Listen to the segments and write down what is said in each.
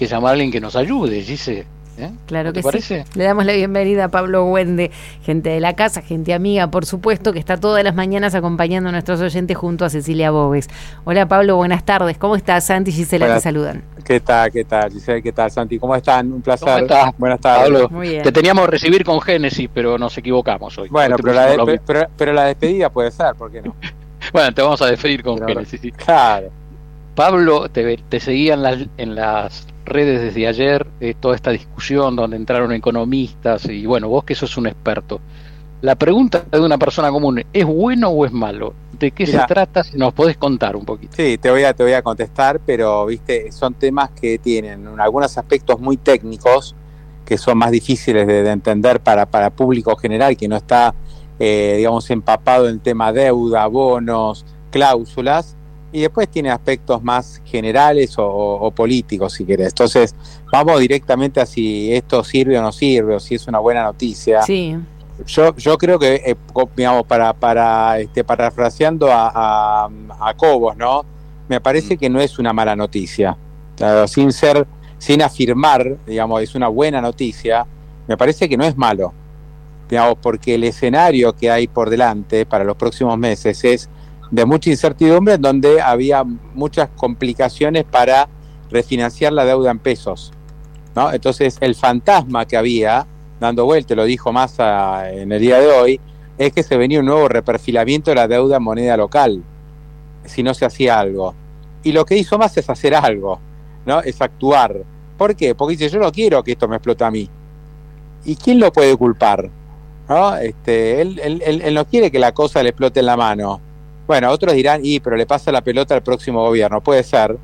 que llamar a alguien que nos ayude, dice. ¿Eh? Claro que sí. Le damos la bienvenida a Pablo Wende, gente de la casa, gente amiga, por supuesto, que está todas las mañanas acompañando a nuestros oyentes junto a Cecilia Bobes. Hola Pablo, buenas tardes. ¿Cómo estás? Santi y Gisela te saludan. ¿Qué tal? ¿Qué tal, Gisela? ¿Qué tal, Santi? ¿Cómo están? Un placer. ¿Cómo estás? Buenas tardes. Pablo, Muy bien. Te teníamos que recibir con Génesis, pero nos equivocamos hoy. Bueno, pero la, despedida puede ser, ¿por qué no? bueno, te vamos a despedir con Génesis. Claro. Pablo, te, te seguían las, en las redes desde ayer eh, toda esta discusión donde entraron economistas y bueno, vos que sos un experto. La pregunta de una persona común, ¿es bueno o es malo? ¿De qué se trata? Si nos podés contar un poquito. Sí, te voy a, te voy a contestar, pero viste, son temas que tienen algunos aspectos muy técnicos que son más difíciles de, entender para, para público general que no está, eh, digamos, empapado en tema deuda, bonos, cláusulas, y después tiene aspectos más generales o, políticos, si querés. Entonces, vamos directamente a si esto sirve o no sirve, o si es una buena noticia. Sí. Yo, yo creo que, eh, digamos, para, para este, parafraseando a, a, Cobos, ¿no? Me parece mm. que no es una mala noticia. sin ser, sin afirmar, digamos, es una buena noticia, me parece que no es malo. Digamos, porque el escenario que hay por delante para los próximos meses es de mucha incertidumbre, en donde había muchas complicaciones para refinanciar la deuda en pesos. ¿no? Entonces, el fantasma que había, dando vuelta, lo dijo Massa en el día de hoy, es que se venía un nuevo reperfilamiento de la deuda en moneda local, si no se hacía algo. Y lo que hizo Massa es hacer algo, ¿no? es actuar. ¿Por qué? Porque dice, yo no quiero que esto me explote a mí. ¿Y quién lo puede culpar? ¿No? Este, él, él, él no quiere que la cosa le explote en la mano bueno, otros dirán, y pero le pasa la pelota al próximo gobierno. Puede ser,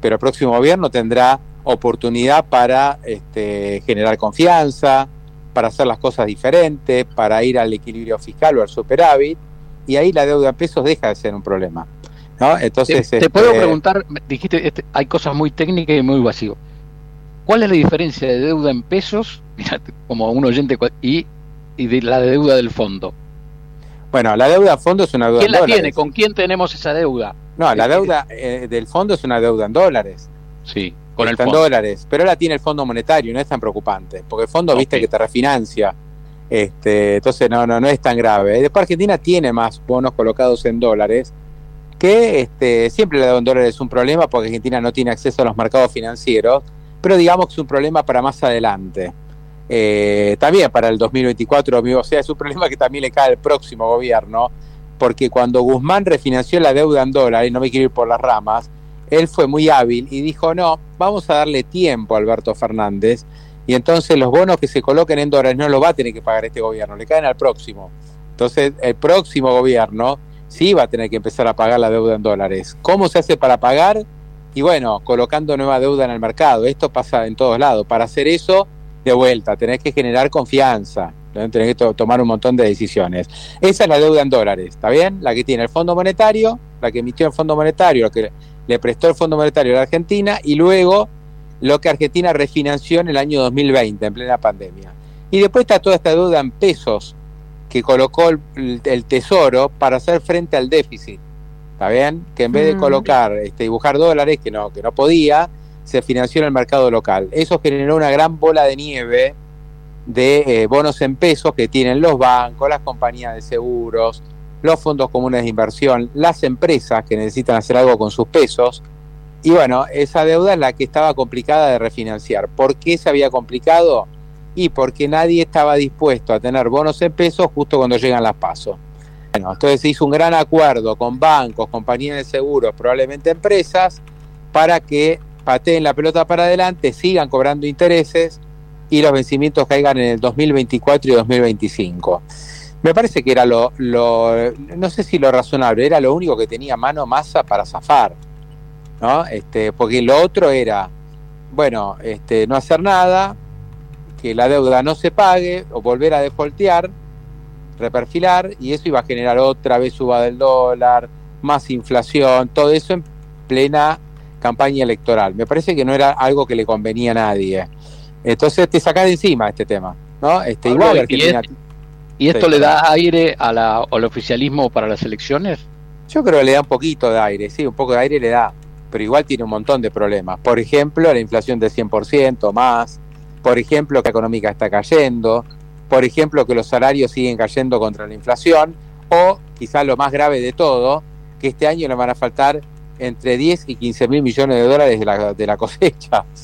pero el próximo gobierno tendrá oportunidad para este, generar confianza, para hacer las cosas diferentes, para ir al equilibrio fiscal o al superávit, y ahí la deuda en pesos deja de ser un problema. ¿no? Entonces, te, puedo este, preguntar, dijiste, este, hay cosas muy técnicas y muy vacío. ¿Cuál es la diferencia de deuda en pesos, como un oyente, y, y de la deuda del fondo? Bueno, la deuda a fondo es una deuda ¿Quién la tiene? ¿Con quién tenemos esa deuda? No, la deuda eh, del fondo es una deuda en dólares. Sí, con el fondo. en dólares, pero la tiene el Fondo Monetario, no es tan preocupante, porque el fondo, viste, que te refinancia. Este, entonces no, no, no es tan grave. Después Argentina tiene más bonos colocados en dólares, que este, siempre la deuda en dólares es un problema porque Argentina no tiene acceso a los mercados financieros, pero digamos que es un problema para más adelante. Eh, también para el 2024, o sea, es un problema que también le cae al próximo gobierno, porque cuando Guzmán refinanció la deuda en dólares, no me quiero ir por las ramas, él fue muy hábil y dijo, no, vamos a darle tiempo a Alberto Fernández, y entonces los bonos que se coloquen en dólares no los va a tener que pagar este gobierno, le caen al próximo. Entonces, el próximo gobierno sí va a tener que empezar a pagar la deuda en dólares. ¿Cómo se hace para pagar? Y bueno, colocando nueva deuda en el mercado. Esto pasa en todos lados. Para hacer eso de vuelta, tenés que generar confianza, tenés que tomar un montón de decisiones. Esa es la deuda en dólares, ¿está bien? La que tiene el Fondo Monetario, la que emitió el Fondo Monetario, lo que le prestó el Fondo Monetario a la Argentina y luego lo que Argentina refinanció en el año 2020, en plena pandemia. Y después está toda esta deuda en pesos que colocó el, Tesoro para hacer frente al déficit. ¿Está bien? Que en vez de mm. colocar, este, dibujar dólares, que no, que no podía, se financió en el mercado local. Eso generó una gran bola de nieve de eh, bonos en pesos que tienen los bancos, las compañías de seguros, los fondos comunes de inversión, las empresas que necesitan hacer algo con sus pesos. Y bueno, esa deuda es la que estaba complicada de refinanciar. ¿Por qué se había complicado? Y porque nadie estaba dispuesto a tener bonos en pesos justo cuando llegan las pasos. Bueno, entonces se hizo un gran acuerdo con bancos, compañías de seguros, probablemente empresas, para que pateen la pelota para adelante, sigan cobrando intereses y los vencimientos caigan en el 2024 y 2025. Me parece que era lo, no sé si lo razonable, era lo único que tenía mano masa para zafar, ¿no? Este, porque lo otro era, bueno, este, no hacer nada, que la deuda no se pague o volver a defaultear, reperfilar y eso iba a generar otra vez suba del dólar, más inflación, todo eso en plena campaña electoral. Me parece que no era algo que le convenía a nadie. Entonces te sacás de encima este tema, ¿no? Este, igual ¿Y, esto le da aire a la, al oficialismo para las elecciones? Yo creo que le da un poquito de aire, sí, un poco de aire le da. pero igual tiene un montón de problemas. Por ejemplo, la inflación del 100% más, por ejemplo, que la económica está cayendo, por ejemplo, que los salarios siguen cayendo contra la inflación, o quizás lo más grave de todo, que este año le van a faltar entre 10 y 15 mil millones de dólares de la, de la cosecha.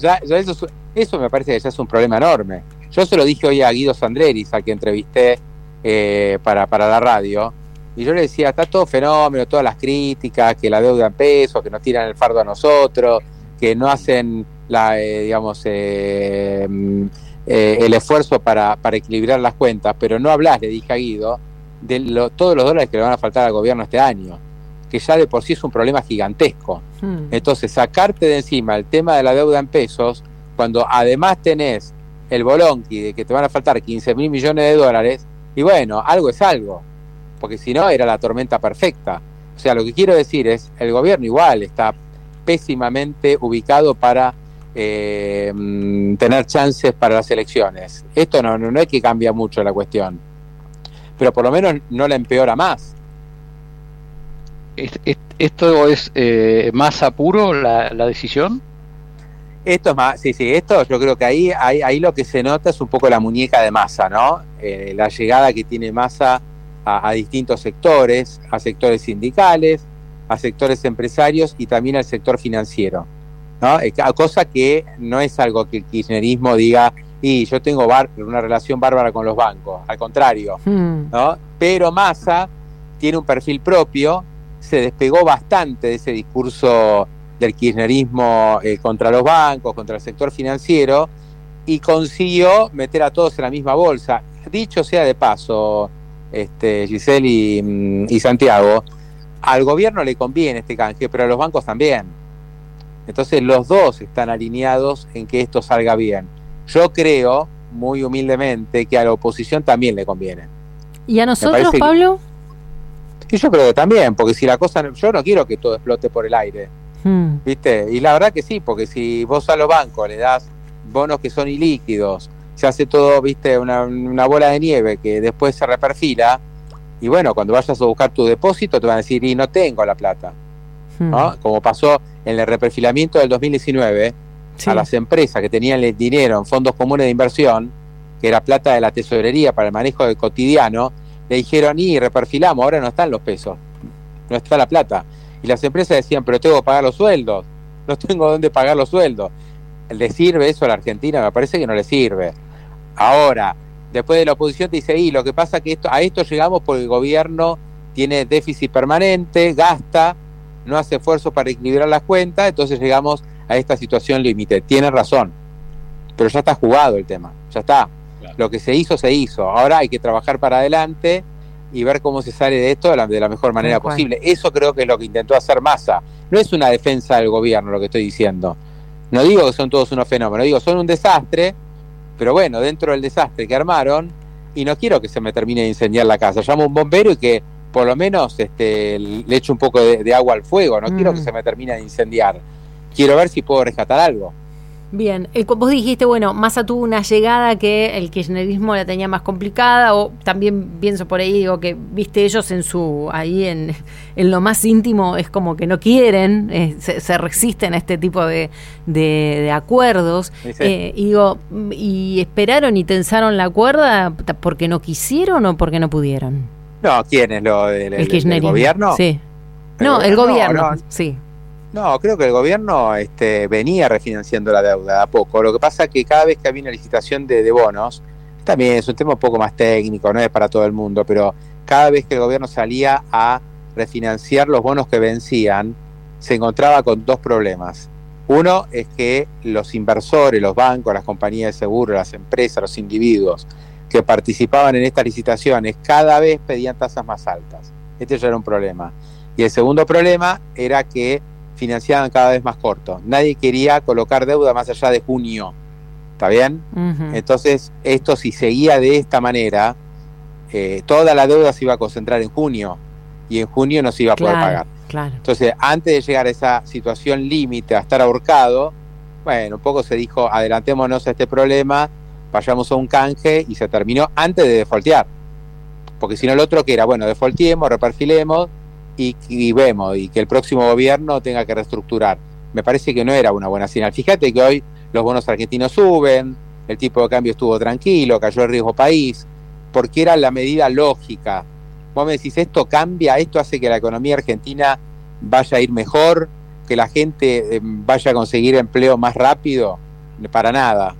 Ya, eso, eso me parece que ya es un problema enorme. Yo se lo dije hoy a Guido Sandreris, al que entrevisté eh, para, para la radio, y yo le decía, está todo fenómeno, todas las críticas, que la deuda en pesos, que nos tiran el fardo a nosotros, que no hacen la, eh, digamos, eh, mm, el esfuerzo para, para equilibrar las cuentas, pero no hablas, le dije a Guido, de todos los dólares que le van a faltar al gobierno este año que ya de por sí es un problema gigantesco. Hmm. Entonces, sacarte de encima el tema de la deuda en pesos, cuando además tenés el bolonqui de que te van a faltar 15 mil millones de dólares, y bueno, algo es algo, porque si no era la tormenta perfecta. O sea, lo que quiero decir es, el gobierno igual está pésimamente ubicado para eh, mm, tener chances para las elecciones. Esto no, no es que cambia mucho la cuestión, pero por lo menos no la empeora más ¿Esto es eh, más apuro la, decisión? Esto es más, sí, sí, esto yo creo que ahí, ahí, lo que se nota es un poco la muñeca de masa, ¿no? Eh, la llegada que tiene masa a, distintos sectores, a sectores sindicales, a sectores empresarios y también al sector financiero, ¿no? cosa que no es algo que el kirchnerismo diga, y yo tengo una relación bárbara con los bancos, al contrario, hmm. ¿no? Pero masa tiene un perfil propio se despegó bastante de ese discurso del kirchnerismo eh, contra los bancos, contra el sector financiero, y consiguió meter a todos en la misma bolsa. Dicho sea de paso, este, Giselle mm, y, Santiago, al gobierno le conviene este canje, pero a los bancos también. Entonces los dos están alineados en que esto salga bien. Yo creo, muy humildemente, que a la oposición también le conviene. ¿Y a nosotros, Pablo? Y yo creo que también, porque si la cosa, yo no quiero que todo explote por el aire, hmm. ¿viste? Y la verdad que sí, porque si vos a los bancos le das bonos que son ilíquidos, se hace todo, ¿viste? Una, bola de nieve que después se reperfila, y bueno, cuando vayas a buscar tu depósito te van a decir, y no tengo la plata, ¿no? Hmm. Como pasó en el reperfilamiento del 2019, a las empresas que tenían el dinero en fondos comunes de inversión, que era plata de la tesorería para el manejo del cotidiano, le dijeron, y reperfilamos, ahora no están los pesos, no está la plata. Y las empresas decían, pero tengo que pagar los sueldos, no tengo dónde pagar los sueldos. ¿Le sirve eso a la Argentina? Me parece que no le sirve. Ahora, después de la oposición te dice, y lo que pasa que esto, a esto llegamos porque el gobierno tiene déficit permanente, gasta, no hace esfuerzo para equilibrar las cuentas, entonces llegamos a esta situación límite. Tiene razón, pero ya está jugado el tema, ya está. Lo que se hizo, se hizo. Ahora hay que trabajar para adelante y ver cómo se sale de esto de la, mejor manera posible. Eso creo que es lo que intentó hacer Massa. No es una defensa del gobierno lo que estoy diciendo. No digo que son todos unos fenómenos, digo, son un desastre, pero bueno, dentro del desastre que armaron, y no quiero que se me termine de incendiar la casa. Llamo a un bombero y que por lo menos este, le eche un poco de, agua al fuego. No quiero que mm. se me termine de incendiar. Quiero ver si puedo rescatar algo. Bien, eh, vos dijiste, bueno, Massa tuvo una llegada que el kirchnerismo la tenía más complicada, o también pienso por ahí, digo, que viste ellos en su, ahí en, en lo más íntimo, es como que no quieren, eh, se, resisten a este tipo de, de, acuerdos, eh, y digo, ¿y esperaron y tensaron la cuerda porque no quisieron o porque no pudieron? No, ¿quién es lo del el, gobierno? Sí. no, el gobierno, sí. No, creo que el gobierno este, venía refinanciando la deuda a poco. Lo que pasa es que cada vez que había una licitación de, bonos, también es un tema un poco más técnico, no es para todo el mundo, pero cada vez que el gobierno salía a refinanciar los bonos que vencían, se encontraba con dos problemas. Uno es que los inversores, los bancos, las compañías de seguro, las empresas, los individuos que participaban en estas licitaciones cada vez pedían tasas más altas. Este ya era un problema. Y el segundo problema era que financiaban cada vez más corto. Nadie quería colocar deuda más allá de junio. ¿Está bien? Entonces, esto si seguía de esta manera, eh, toda la deuda se iba a concentrar en junio y en junio no se iba a poder pagar. Entonces, antes de llegar a esa situación límite, a estar ahorcado, bueno, un poco se dijo, adelantémonos a este problema, vayamos a un canje y se terminó antes de defaultear. Porque si no, el otro que era, bueno, defaultiemos, reperfilemos, y, vemos, y que el próximo gobierno tenga que reestructurar. Me parece que no era una buena señal. Fíjate que hoy los bonos argentinos suben, el tipo de cambio estuvo tranquilo, cayó el riesgo país, porque era la medida lógica. Vos me decís, esto cambia, esto hace que la economía argentina vaya a ir mejor, que la gente eh, vaya a conseguir empleo más rápido, para nada.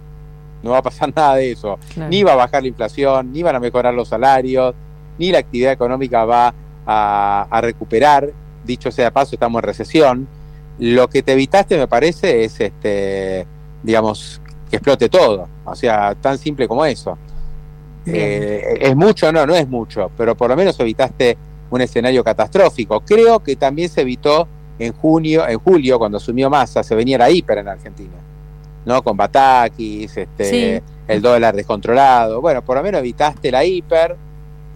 No va a pasar nada de eso. Ni va a bajar la inflación, ni van a mejorar los salarios, ni la actividad económica va a, recuperar. Dicho sea de paso, estamos en recesión. Lo que te evitaste, me parece, es este, digamos, que explote todo. O sea, tan simple como eso. Eh, es mucho, no, no es mucho, pero por lo menos evitaste un escenario catastrófico. Creo que también se evitó en junio, en julio, cuando asumió Massa, se venía la hiper en Argentina, ¿no? Con Batakis, este, el dólar descontrolado. Bueno, por lo menos evitaste la hiper.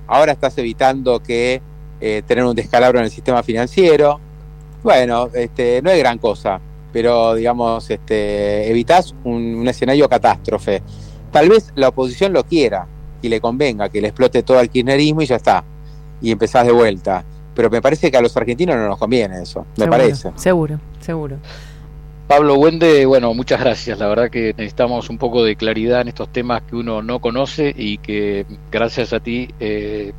Ahora estás evitando que eh, tener un descalabro en el sistema financiero. Bueno, este, no es gran cosa, pero digamos, este, evitas un, escenario catástrofe. Tal vez la oposición lo quiera y le convenga que le explote todo el kirchnerismo y ya está. Y empezás de vuelta. Pero me parece que a los argentinos no nos conviene eso, me parece. Seguro, seguro. Pablo Wende, bueno, muchas gracias. La verdad que necesitamos un poco de claridad en estos temas que uno no conoce y que gracias a ti eh,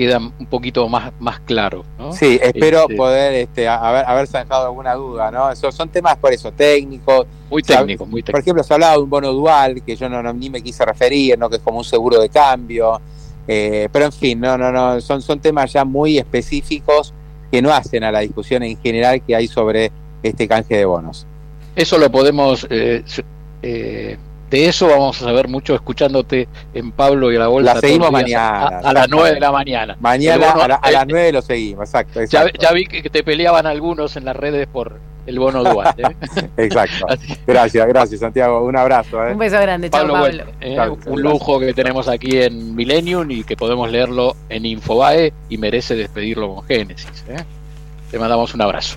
quedan un poquito más, más claros. ¿no? Sí, espero este, poder este, haber, haber sacado alguna duda. ¿no? son temas por eso técnicos. Muy técnicos, muy técnicos. Por ejemplo, se hablaba de un bono dual que yo no, ni me quise referir, ¿no? que es como un seguro de cambio. Eh, pero en fin, no, no, no, son, son temas ya muy específicos que no hacen a la discusión en general que hay sobre este canje de bonos. Eso lo podemos eh, eh, de eso vamos a saber mucho escuchándote en Pablo y la Bolsa. La seguimos mañana. A, las 9 de la mañana. Mañana a, las 9 lo seguimos, exacto. Ya, vi que te peleaban algunos en las redes por el bono dual. ¿eh? exacto. Gracias, gracias Santiago. Un abrazo. ¿eh? Un beso grande. Pablo, Pablo. ¿eh? un lujo que tenemos aquí en Millennium y que podemos leerlo en Infobae y merece despedirlo con Génesis. Te mandamos un abrazo.